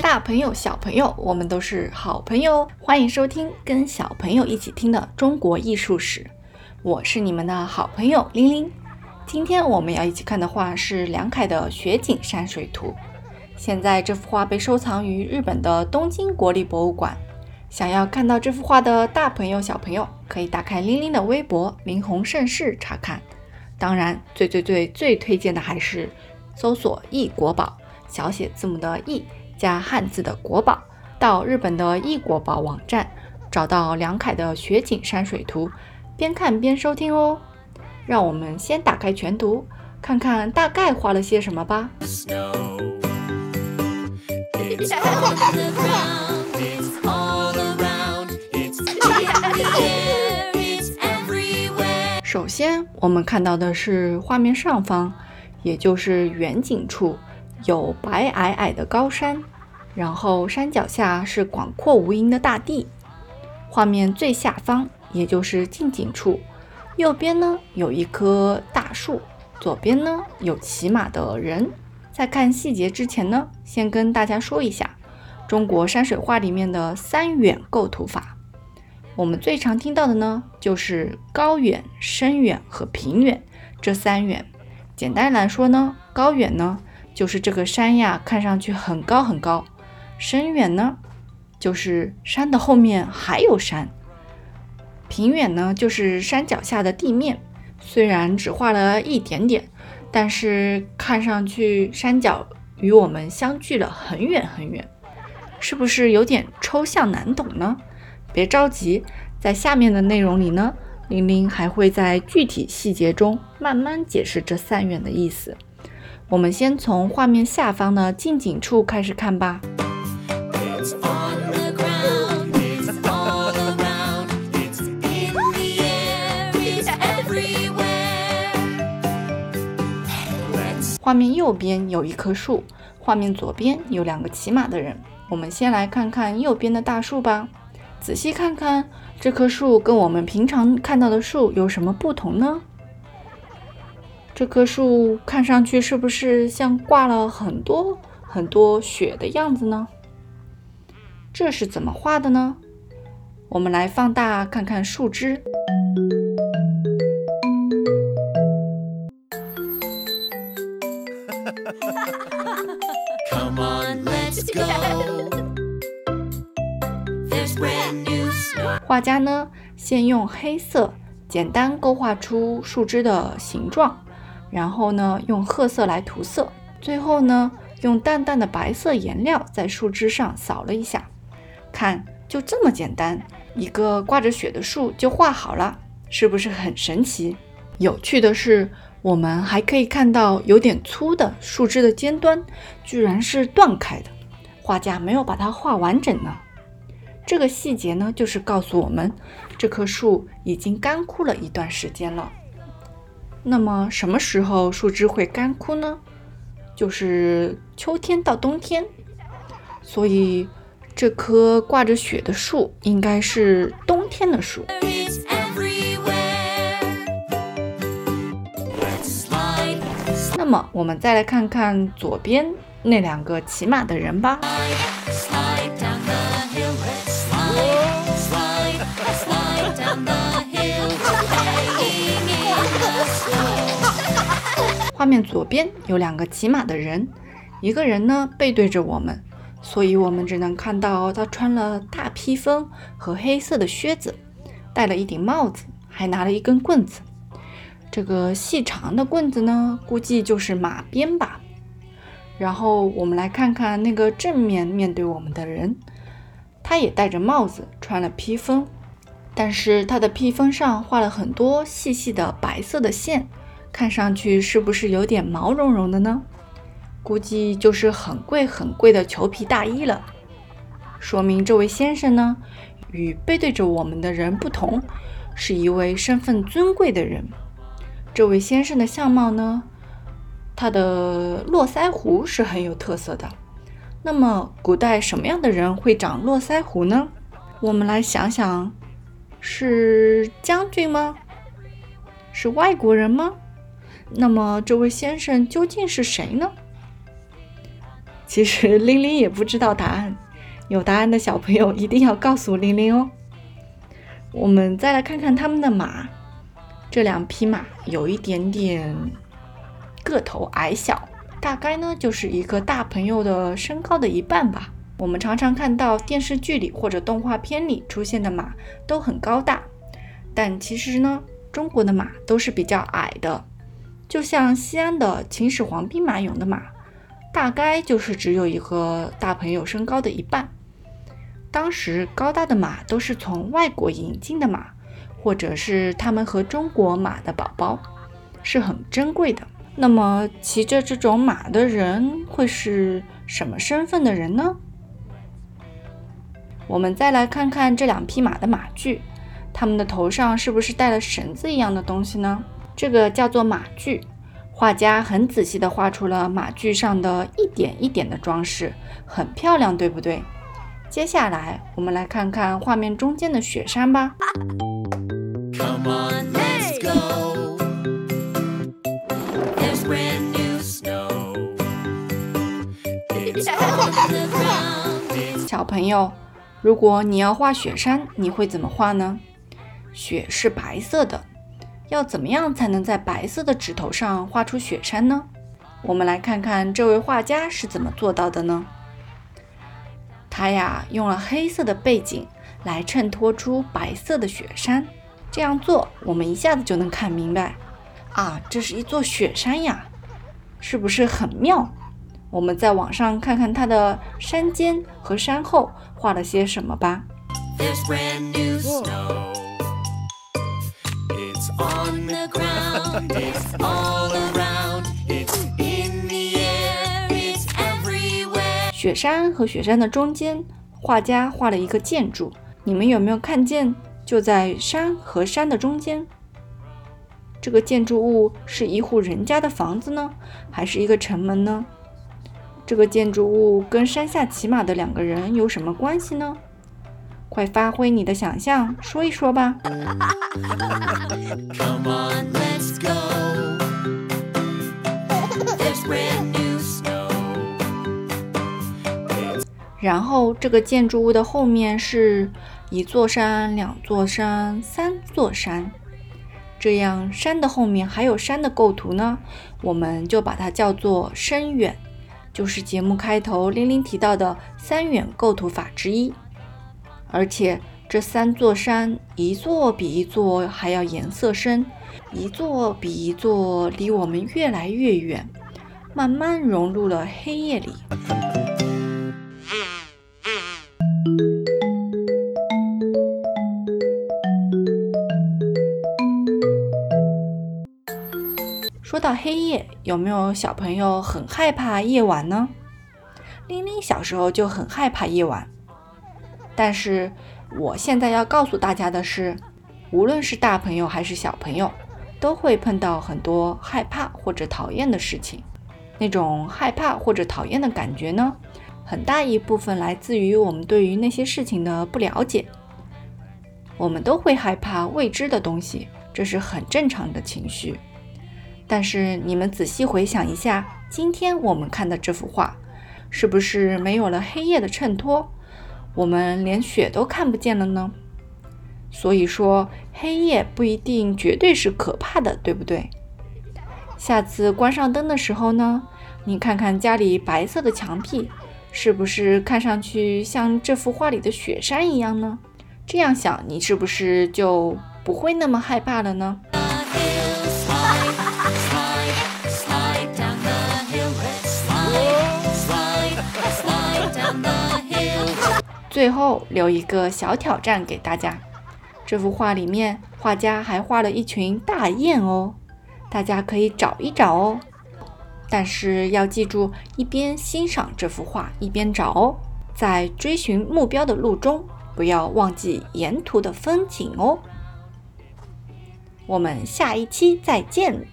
大朋友、小朋友，我们都是好朋友，欢迎收听跟小朋友一起听的中国艺术史。我是你们的好朋友玲玲。今天我们要一起看的画是梁楷的《雪景山水图》。现在这幅画被收藏于日本的东京国立博物馆。想要看到这幅画的大朋友、小朋友，可以打开玲玲的微博“林红盛世”查看。当然，最最最最推荐的还是搜索“易国宝”，小写字母的“易”加汉字的“国宝”，到日本的易国宝网站找到梁凯的《雪景山水图》，边看边收听哦。让我们先打开全图，看看大概画了些什么吧。首先，我们看到的是画面上方，也就是远景处，有白皑皑的高山，然后山脚下是广阔无垠的大地。画面最下方，也就是近景处，右边呢有一棵大树，左边呢有骑马的人。在看细节之前呢，先跟大家说一下中国山水画里面的三远构图法。我们最常听到的呢，就是高远、深远和平远这三远。简单来说呢，高远呢就是这个山呀，看上去很高很高；深远呢就是山的后面还有山；平远呢就是山脚下的地面，虽然只画了一点点，但是看上去山脚与我们相距了很远很远，是不是有点抽象难懂呢？别着急，在下面的内容里呢，玲玲还会在具体细节中慢慢解释这三远的意思。我们先从画面下方的近景处开始看吧。画面右边有一棵树，画面左边有两个骑马的人。我们先来看看右边的大树吧。仔细看看这棵树跟我们平常看到的树有什么不同呢？这棵树看上去是不是像挂了很多很多雪的样子呢？这是怎么画的呢？我们来放大看看树枝。Come on, let's go. 画家呢，先用黑色简单勾画出树枝的形状，然后呢，用褐色来涂色，最后呢，用淡淡的白色颜料在树枝上扫了一下。看，就这么简单，一个挂着雪的树就画好了，是不是很神奇？有趣的是，我们还可以看到有点粗的树枝的尖端，居然是断开的，画家没有把它画完整呢。这个细节呢，就是告诉我们，这棵树已经干枯了一段时间了。那么什么时候树枝会干枯呢？就是秋天到冬天。所以这棵挂着雪的树应该是冬天的树。那么我们再来看看左边那两个骑马的人吧。画面左边有两个骑马的人，一个人呢背对着我们，所以我们只能看到他穿了大披风和黑色的靴子，戴了一顶帽子，还拿了一根棍子。这个细长的棍子呢，估计就是马鞭吧。然后我们来看看那个正面面对我们的人，他也戴着帽子，穿了披风，但是他的披风上画了很多细细的白色的线。看上去是不是有点毛茸茸的呢？估计就是很贵很贵的裘皮大衣了。说明这位先生呢，与背对着我们的人不同，是一位身份尊贵的人。这位先生的相貌呢，他的络腮胡是很有特色的。那么，古代什么样的人会长络腮胡呢？我们来想想，是将军吗？是外国人吗？那么，这位先生究竟是谁呢？其实玲玲也不知道答案，有答案的小朋友一定要告诉玲玲哦。我们再来看看他们的马，这两匹马有一点点个头矮小，大概呢就是一个大朋友的身高的一半吧。我们常常看到电视剧里或者动画片里出现的马都很高大，但其实呢，中国的马都是比较矮的。就像西安的秦始皇兵马俑的马，大概就是只有一个大朋友身高的一半。当时高大的马都是从外国引进的马，或者是他们和中国马的宝宝，是很珍贵的。那么骑着这种马的人会是什么身份的人呢？我们再来看看这两匹马的马具，它们的头上是不是带了绳子一样的东西呢？这个叫做马具。画家很仔细地画出了马具上的一点一点的装饰，很漂亮，对不对？接下来，我们来看看画面中间的雪山吧。小朋友，如果你要画雪山，你会怎么画呢？雪是白色的，要怎么样才能在白色的纸头上画出雪山呢？我们来看看这位画家是怎么做到的呢？他呀，用了黑色的背景来衬托出白色的雪山。这样做，我们一下子就能看明白啊，这是一座雪山呀，是不是很妙？我们在网上看看它的山间和山后画了些什么吧。On the ground is all around，it's in the air is everywhere 雪山和雪山的中间，画家画了一个建筑。你们有没有看见？就在山和山的中间，这个建筑物是一户人家的房子呢，还是一个城门呢？这个建筑物跟山下骑马的两个人有什么关系呢？快发挥你的想象，说一说吧。然后，这个建筑物的后面是一座山、两座山、三座山，这样山的后面还有山的构图呢，我们就把它叫做深远，就是节目开头玲玲提到的三远构图法之一。而且这三座山，一座比一座还要颜色深，一座比一座离我们越来越远，慢慢融入了黑夜里。说到黑夜，有没有小朋友很害怕夜晚呢？玲玲小时候就很害怕夜晚，但是我现在要告诉大家的是，无论是大朋友还是小朋友，都会碰到很多害怕或者讨厌的事情。那种害怕或者讨厌的感觉呢，很大一部分来自于我们对于那些事情的不了解。我们都会害怕未知的东西，这是很正常的情绪。但是你们仔细回想一下，今天我们看的这幅画，是不是没有了黑夜的衬托，我们连雪都看不见了呢？所以说，黑夜不一定绝对是可怕的，对不对？下次关上灯的时候呢，你看看家里白色的墙壁，是不是看上去像这幅画里的雪山一样呢？这样想，你是不是就不会那么害怕了呢？最后留一个小挑战给大家，这幅画里面画家还画了一群大雁哦，大家可以找一找哦。但是要记住，一边欣赏这幅画一边找哦，在追寻目标的路中，不要忘记沿途的风景哦。我们下一期再见。